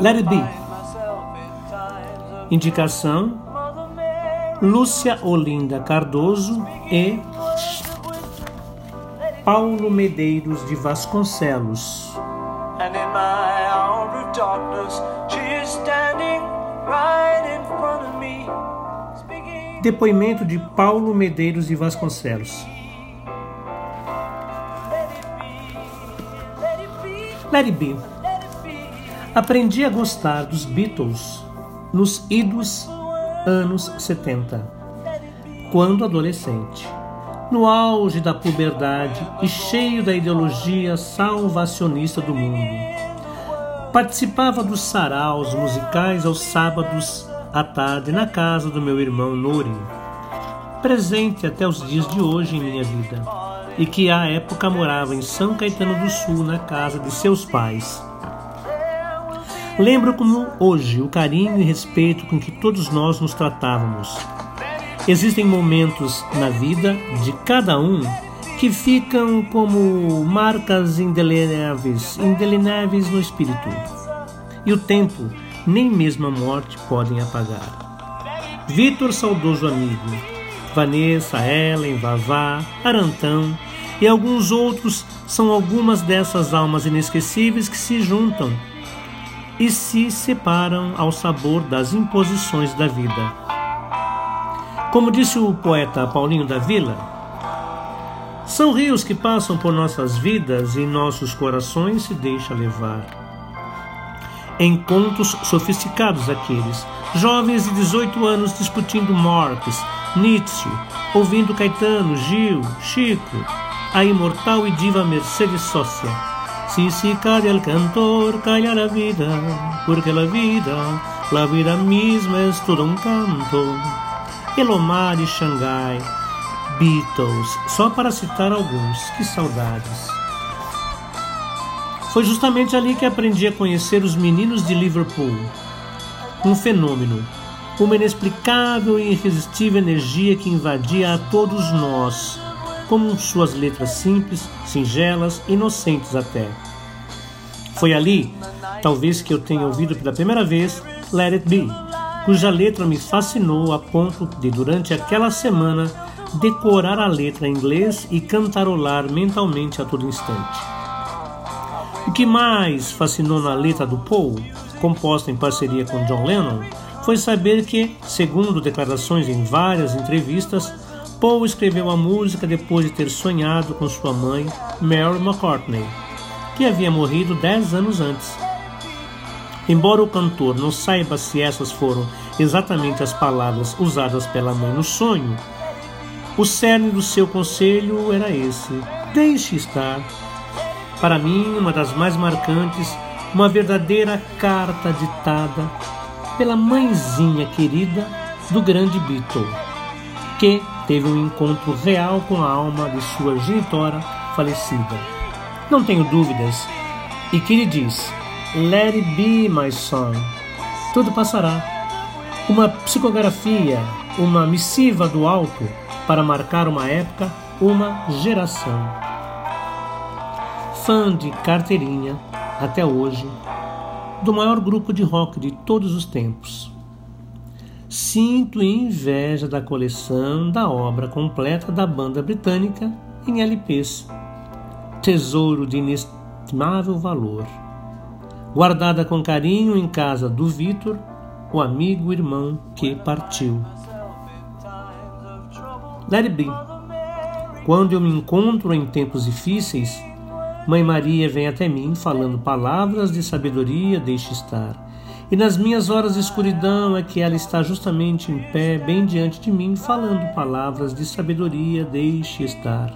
Let It Be. Indicação: Lúcia Olinda Cardoso e Paulo Medeiros de Vasconcelos. And in my hour of darkness, she is standing right in front of me. Depoimento de Paulo Medeiros de Vasconcelos. Let it be. Aprendi a gostar dos Beatles nos idos anos 70, quando adolescente, no auge da puberdade e cheio da ideologia salvacionista do mundo. Participava dos saraus musicais aos sábados à tarde na casa do meu irmão Nuri, presente até os dias de hoje em minha vida, e que à época morava em São Caetano do Sul, na casa de seus pais. Lembro como hoje o carinho e respeito com que todos nós nos tratávamos. Existem momentos na vida de cada um que ficam como marcas indelenáveis no espírito. E o tempo, nem mesmo a morte podem apagar. Vitor, saudoso amigo, Vanessa, Ellen, Vavá, Arantão e alguns outros são algumas dessas almas inesquecíveis que se juntam e se separam ao sabor das imposições da vida. Como disse o poeta Paulinho da Vila, são rios que passam por nossas vidas e nossos corações se deixa levar. Encontros sofisticados aqueles, jovens de 18 anos discutindo Marx, Nietzsche, ouvindo Caetano, Gil, Chico, a imortal e diva Mercedes Sócia Si si calla el cantor, calla la vida, porque la vida, la vida misma es todo um canto. Elomar e Xangai, Beatles, só para citar alguns, que saudades. Foi justamente ali que aprendi a conhecer os meninos de Liverpool. Um fenômeno, uma inexplicável e irresistível energia que invadia a todos nós como suas letras simples, singelas, inocentes até. Foi ali, talvez, que eu tenha ouvido pela primeira vez Let It Be, cuja letra me fascinou a ponto de, durante aquela semana, decorar a letra em inglês e cantarolar mentalmente a todo instante. O que mais fascinou na letra do Paul, composta em parceria com John Lennon, foi saber que, segundo declarações em várias entrevistas, Paul escreveu a música depois de ter sonhado com sua mãe, Mary McCartney, que havia morrido dez anos antes. Embora o cantor não saiba se essas foram exatamente as palavras usadas pela mãe no sonho, o cerne do seu conselho era esse: deixe estar. Para mim, uma das mais marcantes, uma verdadeira carta ditada pela mãezinha querida do grande Beatle, que teve um encontro real com a alma de sua genitora falecida. Não tenho dúvidas. E que lhe diz: Let it be, my son. Tudo passará. Uma psicografia, uma missiva do alto para marcar uma época, uma geração. Fã de carteirinha, até hoje, do maior grupo de rock de todos os tempos. Sinto inveja da coleção da obra completa da banda britânica em LPs. Tesouro de inestimável valor. Guardada com carinho em casa do Vitor, o amigo irmão que partiu. Let it be. Quando eu me encontro em tempos difíceis, Mãe Maria vem até mim falando palavras de sabedoria, deixe estar e nas minhas horas de escuridão é que ela está justamente em pé, bem diante de mim, falando palavras de sabedoria, deixe estar.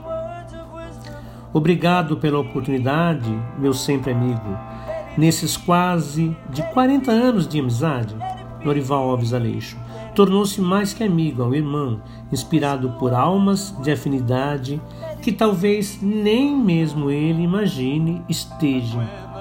Obrigado pela oportunidade, meu sempre amigo, nesses quase de 40 anos de amizade. Norival Alves Aleixo tornou-se mais que amigo ao irmão, inspirado por almas de afinidade que talvez nem mesmo ele imagine estejam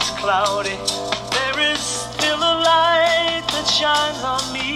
is cloudy, there is still a light that shines on me.